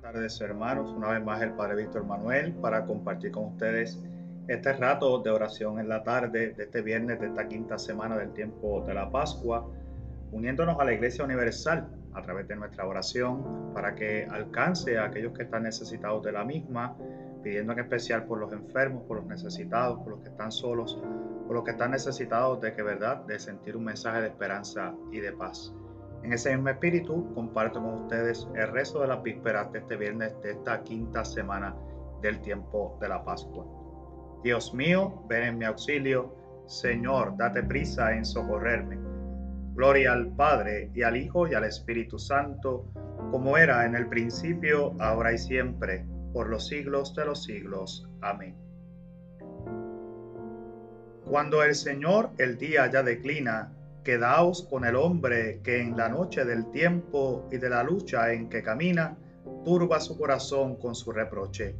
Buenas tardes hermanos, una vez más el Padre Víctor Manuel para compartir con ustedes este rato de oración en la tarde de este viernes de esta quinta semana del tiempo de la Pascua, uniéndonos a la Iglesia Universal a través de nuestra oración para que alcance a aquellos que están necesitados de la misma, pidiendo en especial por los enfermos, por los necesitados, por los que están solos, por los que están necesitados de que verdad, de sentir un mensaje de esperanza y de paz. En ese mismo espíritu comparto con ustedes el resto de la vísperas de este viernes de esta quinta semana del tiempo de la Pascua. Dios mío, ven en mi auxilio. Señor, date prisa en socorrerme. Gloria al Padre y al Hijo y al Espíritu Santo, como era en el principio, ahora y siempre, por los siglos de los siglos. Amén. Cuando el Señor el día ya declina, quedaos con el hombre que en la noche del tiempo y de la lucha en que camina, turba su corazón con su reproche.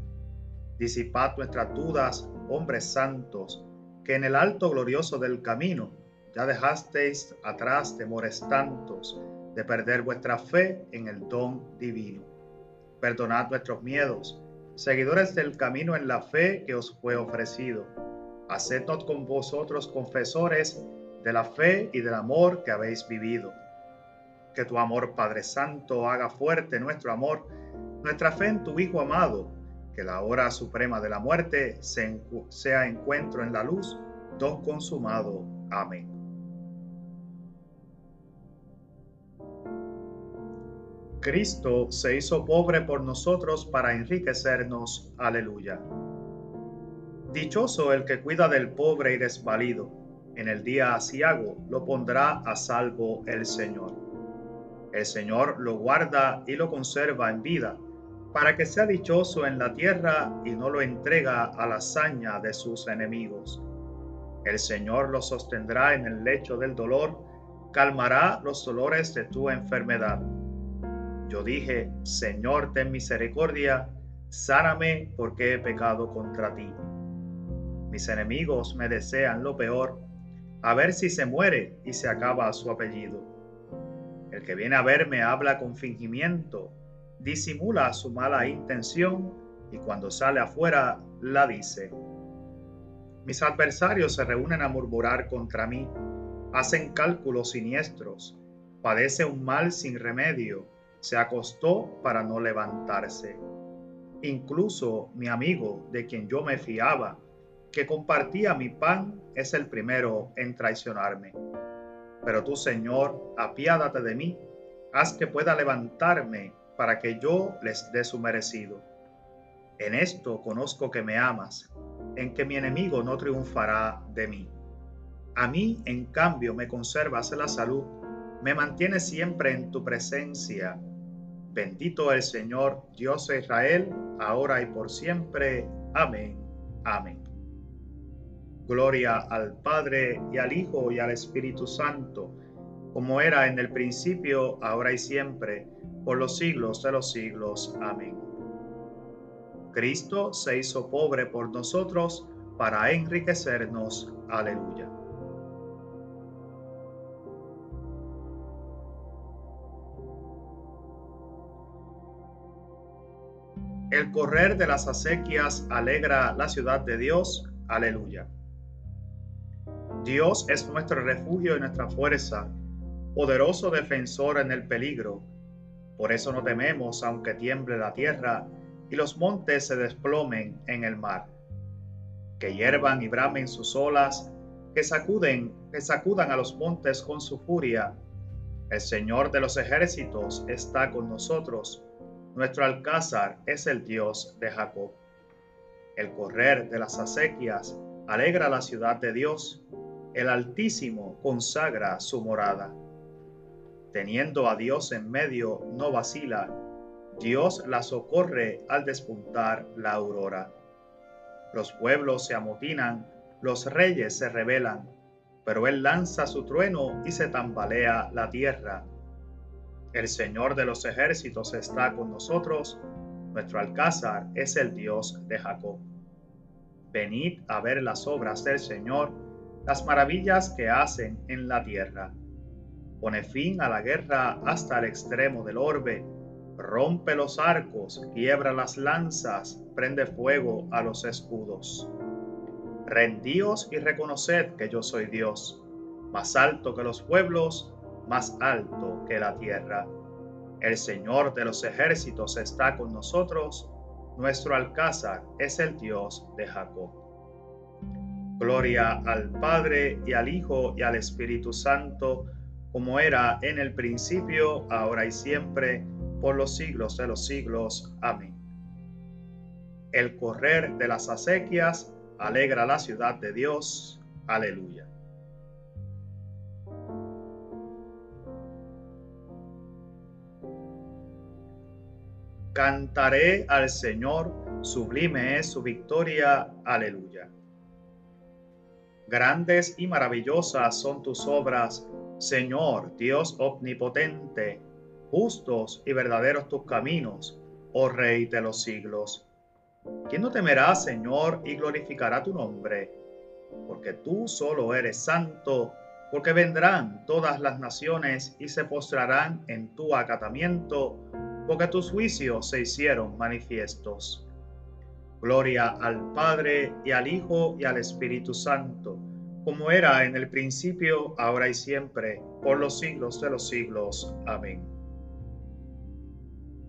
Disipad nuestras dudas, hombres santos, que en el alto glorioso del camino ya dejasteis atrás temores tantos de perder vuestra fe en el don divino. Perdonad nuestros miedos, seguidores del camino en la fe que os fue ofrecido. Hacednos con vosotros confesores de la fe y del amor que habéis vivido. Que tu amor, Padre Santo, haga fuerte nuestro amor, nuestra fe en tu Hijo amado, que la hora suprema de la muerte sea encuentro en la luz, don consumado. Amén. Cristo se hizo pobre por nosotros para enriquecernos. Aleluya. Dichoso el que cuida del pobre y desvalido en el día asiago lo pondrá a salvo el Señor. El Señor lo guarda y lo conserva en vida, para que sea dichoso en la tierra y no lo entrega a la hazaña de sus enemigos. El Señor lo sostendrá en el lecho del dolor, calmará los dolores de tu enfermedad. Yo dije, Señor, ten misericordia, sáname porque he pecado contra ti. Mis enemigos me desean lo peor a ver si se muere y se acaba su apellido. El que viene a verme habla con fingimiento, disimula su mala intención y cuando sale afuera la dice. Mis adversarios se reúnen a murmurar contra mí, hacen cálculos siniestros, padece un mal sin remedio, se acostó para no levantarse. Incluso mi amigo, de quien yo me fiaba, que compartía mi pan es el primero en traicionarme. Pero tú, Señor, apiádate de mí, haz que pueda levantarme para que yo les dé su merecido. En esto conozco que me amas, en que mi enemigo no triunfará de mí. A mí, en cambio, me conservas la salud, me mantienes siempre en tu presencia. Bendito el Señor, Dios de Israel, ahora y por siempre. Amén. Amén. Gloria al Padre y al Hijo y al Espíritu Santo, como era en el principio, ahora y siempre, por los siglos de los siglos. Amén. Cristo se hizo pobre por nosotros para enriquecernos. Aleluya. El correr de las acequias alegra la ciudad de Dios. Aleluya. Dios es nuestro refugio y nuestra fuerza, poderoso defensor en el peligro. Por eso no tememos aunque tiemble la tierra y los montes se desplomen en el mar. Que hiervan y bramen sus olas, que sacuden, que sacudan a los montes con su furia. El Señor de los ejércitos está con nosotros. Nuestro alcázar es el Dios de Jacob. El correr de las acequias alegra la ciudad de Dios el Altísimo consagra su morada. Teniendo a Dios en medio, no vacila. Dios la socorre al despuntar la aurora. Los pueblos se amotinan, los reyes se rebelan, pero Él lanza su trueno y se tambalea la tierra. El Señor de los ejércitos está con nosotros, nuestro alcázar es el Dios de Jacob. Venid a ver las obras del Señor, las maravillas que hacen en la tierra. Pone fin a la guerra hasta el extremo del orbe, rompe los arcos, quiebra las lanzas, prende fuego a los escudos. Rendíos y reconoced que yo soy Dios, más alto que los pueblos, más alto que la tierra. El Señor de los ejércitos está con nosotros, nuestro alcázar es el Dios de Jacob. Gloria al Padre y al Hijo y al Espíritu Santo, como era en el principio, ahora y siempre, por los siglos de los siglos. Amén. El correr de las acequias alegra la ciudad de Dios. Aleluya. Cantaré al Señor, sublime es su victoria. Aleluya. Grandes y maravillosas son tus obras, Señor Dios omnipotente justos y verdaderos tus caminos, oh Rey de los siglos. ¿Quién no temerá, Señor, y glorificará tu nombre? Porque tú solo eres santo, porque vendrán todas las naciones y se postrarán en tu acatamiento, porque tus juicios se hicieron manifiestos. Gloria al Padre y al Hijo y al Espíritu Santo, como era en el principio, ahora y siempre, por los siglos de los siglos. Amén.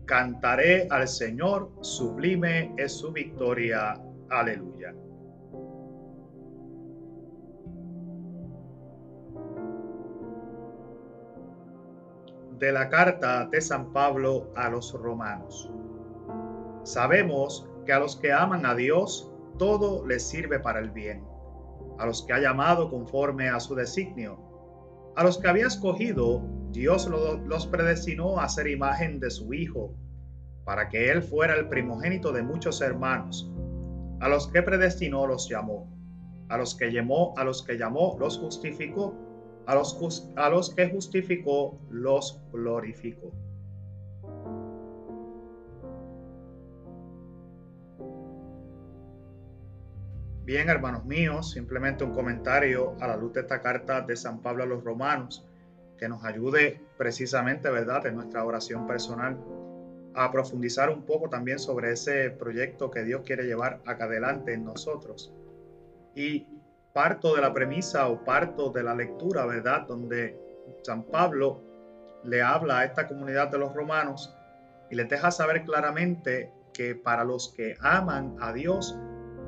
Cantaré al Señor, sublime es su victoria. Aleluya. De la carta de San Pablo a los romanos. Sabemos que a los que aman a Dios, todo les sirve para el bien. A los que ha llamado conforme a su designio. A los que había escogido, Dios los predestinó a ser imagen de su Hijo, para que Él fuera el primogénito de muchos hermanos. A los que predestinó los llamó, a los que llamó, a los que llamó los justificó, a los, a los que justificó los glorificó. Bien, hermanos míos, simplemente un comentario a la luz de esta carta de San Pablo a los romanos que nos ayude precisamente, ¿verdad?, en nuestra oración personal a profundizar un poco también sobre ese proyecto que Dios quiere llevar acá adelante en nosotros. Y parto de la premisa o parto de la lectura, ¿verdad?, donde San Pablo le habla a esta comunidad de los romanos y les deja saber claramente que para los que aman a Dios,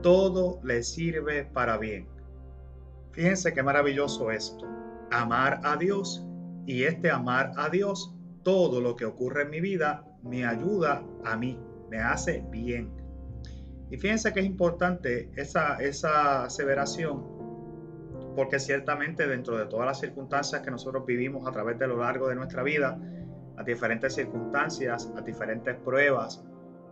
todo les sirve para bien. Fíjense qué maravilloso esto. Amar a Dios y este amar a Dios, todo lo que ocurre en mi vida me ayuda a mí, me hace bien. Y fíjense que es importante esa, esa aseveración, porque ciertamente dentro de todas las circunstancias que nosotros vivimos a través de lo largo de nuestra vida, las diferentes circunstancias, las diferentes pruebas,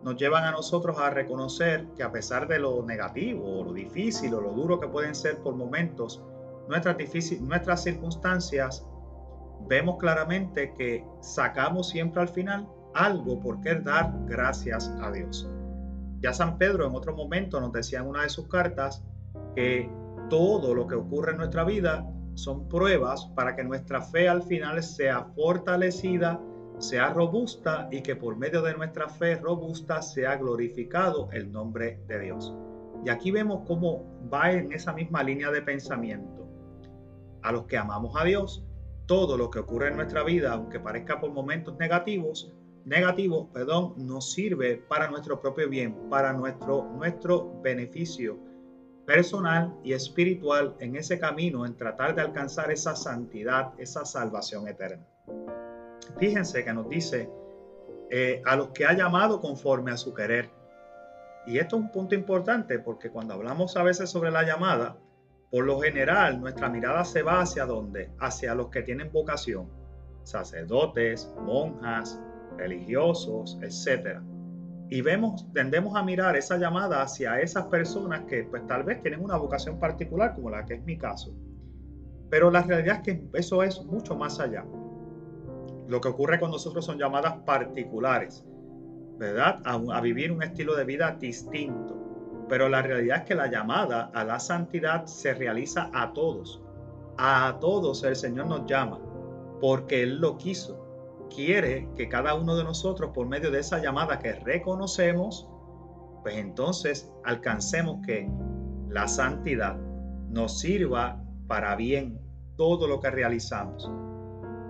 nos llevan a nosotros a reconocer que a pesar de lo negativo, o lo difícil o lo duro que pueden ser por momentos, nuestras, circunstancias vemos claramente que sacamos siempre al final algo por qué dar gracias a Dios. Ya San Pedro en otro momento nos decía en una de sus cartas que todo lo que ocurre en nuestra vida son pruebas para que nuestra fe al final sea fortalecida, sea robusta y que por medio de nuestra fe robusta sea glorificado el nombre de Dios. Y aquí vemos cómo va en esa misma línea de pensamiento. A los que amamos a Dios, todo lo que ocurre en nuestra vida, aunque parezca por momentos negativos, negativos, perdón, nos sirve para nuestro propio bien, para nuestro, nuestro beneficio personal y espiritual en ese camino, en tratar de alcanzar esa santidad, esa salvación eterna. Fíjense que nos dice eh, a los que ha llamado conforme a su querer. Y esto es un punto importante porque cuando hablamos a veces sobre la llamada, por lo general, nuestra mirada se va hacia dónde? Hacia los que tienen vocación, sacerdotes, monjas, religiosos, etc. Y vemos, tendemos a mirar esa llamada hacia esas personas que pues tal vez tienen una vocación particular, como la que es mi caso. Pero la realidad es que eso es mucho más allá. Lo que ocurre con nosotros son llamadas particulares, ¿verdad? A, a vivir un estilo de vida distinto pero la realidad es que la llamada a la santidad se realiza a todos. A todos el Señor nos llama porque Él lo quiso. quiere que cada uno de nosotros, por medio de esa llamada que reconocemos, pues entonces alcancemos que la santidad nos sirva para bien todo lo que realizamos.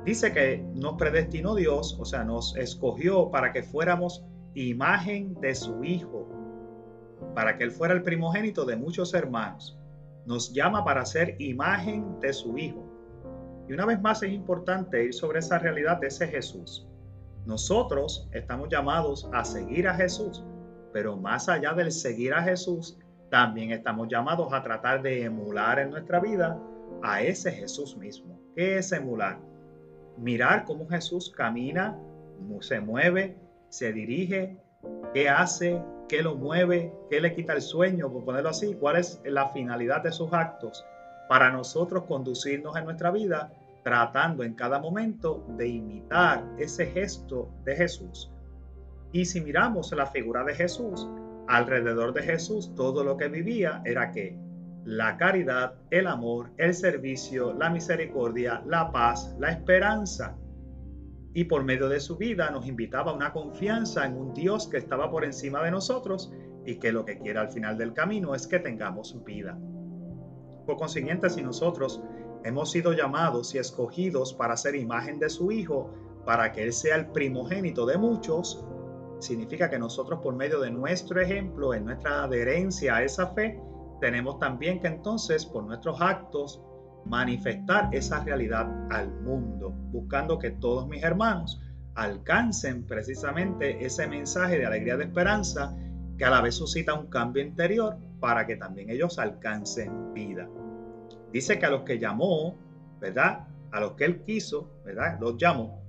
Dice que nos predestinó Dios, o sea, nos escogió para que fuéramos imagen de su Hijo, para que Él fuera el primogénito de muchos hermanos. Nos llama para ser imagen de su Hijo. Y una vez más es importante ir sobre esa realidad de ese Jesús. Nosotros estamos llamados a seguir a Jesús, pero más allá del seguir a Jesús, también estamos llamados a tratar de emular en nuestra vida a ese Jesús mismo. ¿Qué es emular? Mirar cómo Jesús camina, se mueve, se dirige, qué hace, qué lo mueve, qué le quita el sueño, por ponerlo así, cuál es la finalidad de sus actos para nosotros conducirnos en nuestra vida tratando en cada momento de imitar ese gesto de Jesús. Y si miramos la figura de Jesús, alrededor de Jesús todo lo que vivía era que la caridad, el amor, el servicio, la misericordia, la paz, la esperanza. Y por medio de su vida nos invitaba a una confianza en un Dios que estaba por encima de nosotros y que lo que quiere al final del camino es que tengamos vida. Por consiguiente, si nosotros hemos sido llamados y escogidos para ser imagen de su Hijo, para que Él sea el primogénito de muchos, significa que nosotros por medio de nuestro ejemplo, en nuestra adherencia a esa fe, tenemos también que entonces por nuestros actos manifestar esa realidad al mundo, buscando que todos mis hermanos alcancen precisamente ese mensaje de alegría de esperanza que a la vez suscita un cambio interior para que también ellos alcancen vida. Dice que a los que llamó, ¿verdad? A los que él quiso, ¿verdad? Los llamó.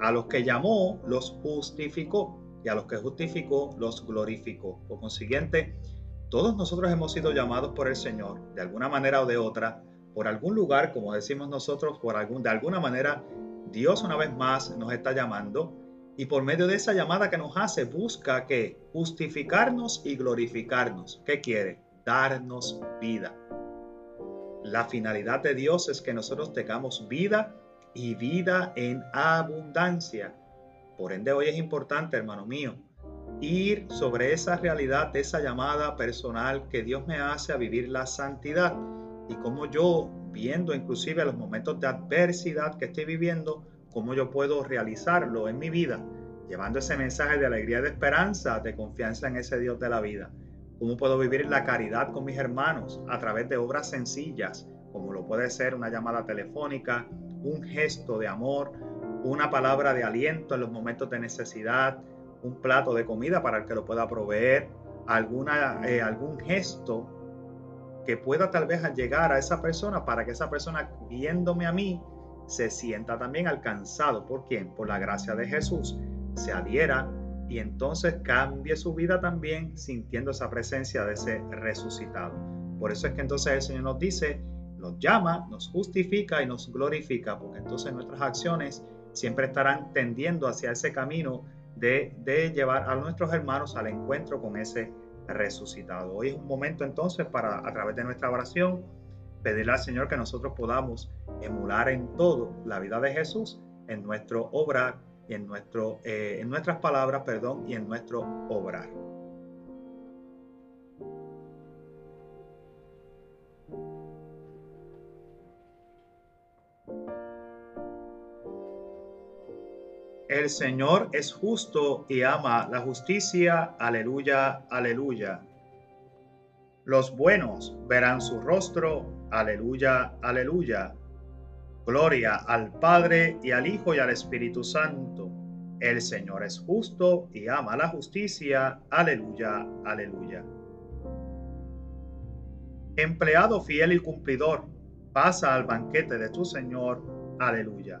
A los que llamó, los justificó. Y a los que justificó, los glorificó. Por consiguiente, todos nosotros hemos sido llamados por el Señor, de alguna manera o de otra, por algún lugar, como decimos nosotros, por algún, de alguna manera, Dios una vez más nos está llamando y por medio de esa llamada que nos hace busca que justificarnos y glorificarnos. ¿Qué quiere? Darnos vida. La finalidad de Dios es que nosotros tengamos vida y vida en abundancia. Por ende, hoy es importante, hermano mío, ir sobre esa realidad esa llamada personal que Dios me hace a vivir la santidad y cómo yo, viendo inclusive los momentos de adversidad que estoy viviendo, cómo yo puedo realizarlo en mi vida, llevando ese mensaje de alegría, de esperanza, de confianza en ese Dios de la vida. Cómo puedo vivir la caridad con mis hermanos a través de obras sencillas, como lo puede ser una llamada telefónica, un gesto de amor, una palabra de aliento en los momentos de necesidad, un plato de comida para el que lo pueda proveer, alguna, eh, algún gesto que pueda tal vez llegar a esa persona para que esa persona viéndome a mí se sienta también alcanzado. ¿Por quién? Por la gracia de Jesús. Se adhiera y entonces cambie su vida también sintiendo esa presencia de ese resucitado. Por eso es que entonces el Señor nos dice, nos llama, nos justifica y nos glorifica, porque entonces nuestras acciones siempre estarán tendiendo hacia ese camino de, llevar a nuestros hermanos al encuentro con ese resucitado. Hoy es un momento entonces para, a través de nuestra oración, pedirle al Señor que nosotros podamos emular en todo la vida de Jesús en nuestro obrar y en, nuestro, eh, en nuestras palabras, perdón, y en nuestro obrar. El Señor es justo y ama la justicia. Aleluya, aleluya. Los buenos verán su rostro. Aleluya, aleluya. Gloria al Padre y al Hijo y al Espíritu Santo. El Señor es justo y ama la justicia. Aleluya, aleluya. Empleado fiel y cumplidor, pasa al banquete de tu Señor. Aleluya.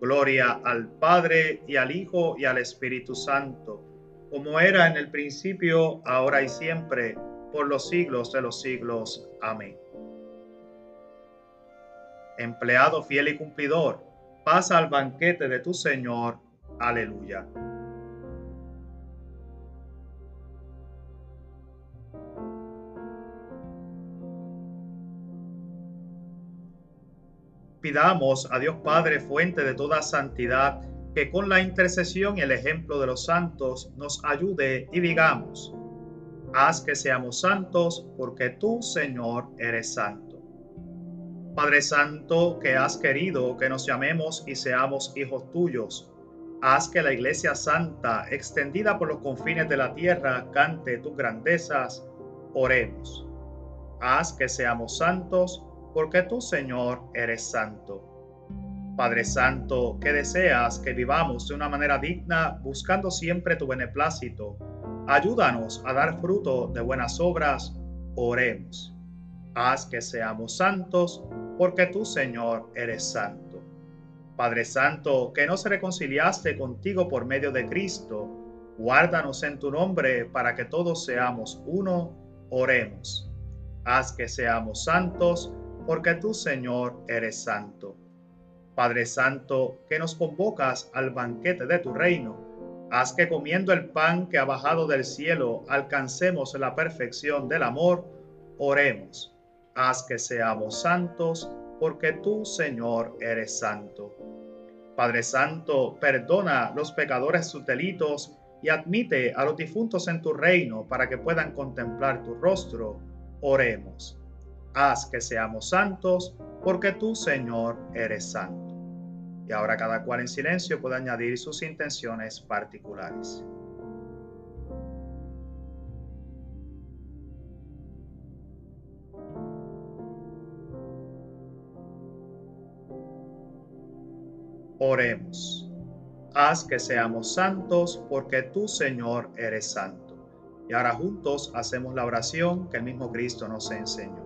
Gloria al Padre y al Hijo y al Espíritu Santo, como era en el principio, ahora y siempre, por los siglos de los siglos. Amén. Empleado fiel y cumplidor, pasa al banquete de tu Señor. Aleluya. Pidamos a Dios Padre, fuente de toda santidad, que con la intercesión y el ejemplo de los santos nos ayude y digamos, haz que seamos santos porque tú, Señor, eres santo. Padre Santo, que has querido que nos llamemos y seamos hijos tuyos, haz que la Iglesia Santa, extendida por los confines de la tierra, cante tus grandezas. Oremos. Haz que seamos santos porque tú, Señor, eres santo. Padre Santo, que deseas que vivamos de una manera digna, buscando siempre tu beneplácito, ayúdanos a dar fruto de buenas obras. Oremos. Haz que seamos santos, porque tú, Señor, eres santo. Padre Santo, que nos reconciliaste contigo por medio de Cristo, guárdanos en tu nombre para que todos seamos uno. Oremos. Haz que seamos santos, porque tú, Señor, eres santo. Padre Santo, que nos convocas al banquete de tu reino, haz que comiendo el pan que ha bajado del cielo alcancemos la perfección del amor, oremos. Haz que seamos santos, porque tú, Señor, eres santo. Padre Santo, perdona los pecadores sus delitos y admite a los difuntos en tu reino para que puedan contemplar tu rostro. Oremos haz que seamos santos, porque tú, Señor, eres santo. Y ahora cada cual en silencio puede añadir sus intenciones particulares. Oremos. Haz que seamos santos porque tú, Señor, eres santo. Y ahora juntos hacemos la oración que el mismo Cristo nos enseñó.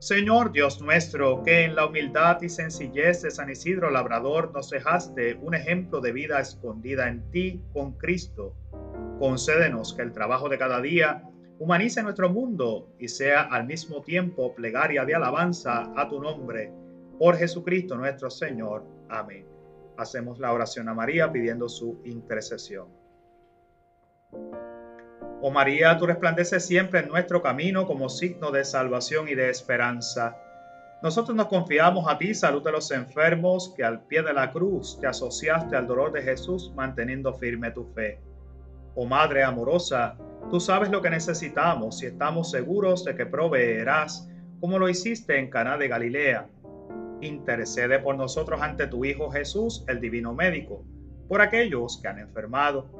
Señor Dios nuestro, que en la humildad y sencillez de San Isidro Labrador nos dejaste un ejemplo de vida escondida en ti con Cristo, concédenos que el trabajo de cada día humanice nuestro mundo y sea al mismo tiempo plegaria de alabanza a tu nombre, por Jesucristo nuestro Señor. Amén. Hacemos la oración a María pidiendo su intercesión. Oh María, tú resplandeces siempre en nuestro camino como signo de salvación y de esperanza. Nosotros nos confiamos a ti, salud de los enfermos, que al pie de la cruz te asociaste al dolor de Jesús manteniendo firme tu fe. Oh Madre amorosa, tú sabes lo que necesitamos y estamos seguros de que proveerás, como lo hiciste en Caná de Galilea. Intercede por nosotros ante tu Hijo Jesús, el Divino Médico, por aquellos que han enfermado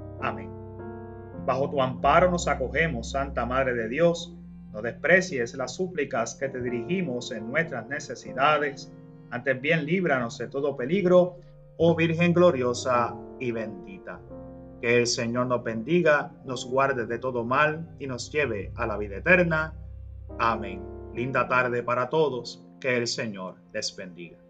Amén. Bajo tu amparo nos acogemos, Santa Madre de Dios. No desprecies las súplicas que te dirigimos en nuestras necesidades. Antes bien, líbranos de todo peligro, oh Virgen gloriosa y bendita. Que el Señor nos bendiga, nos guarde de todo mal y nos lleve a la vida eterna. Amén. Linda tarde para todos. Que el Señor les bendiga.